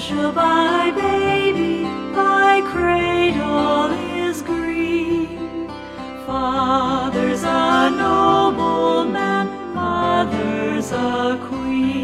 passerby baby, thy cradle is green. Father's a nobleman, mother's a queen.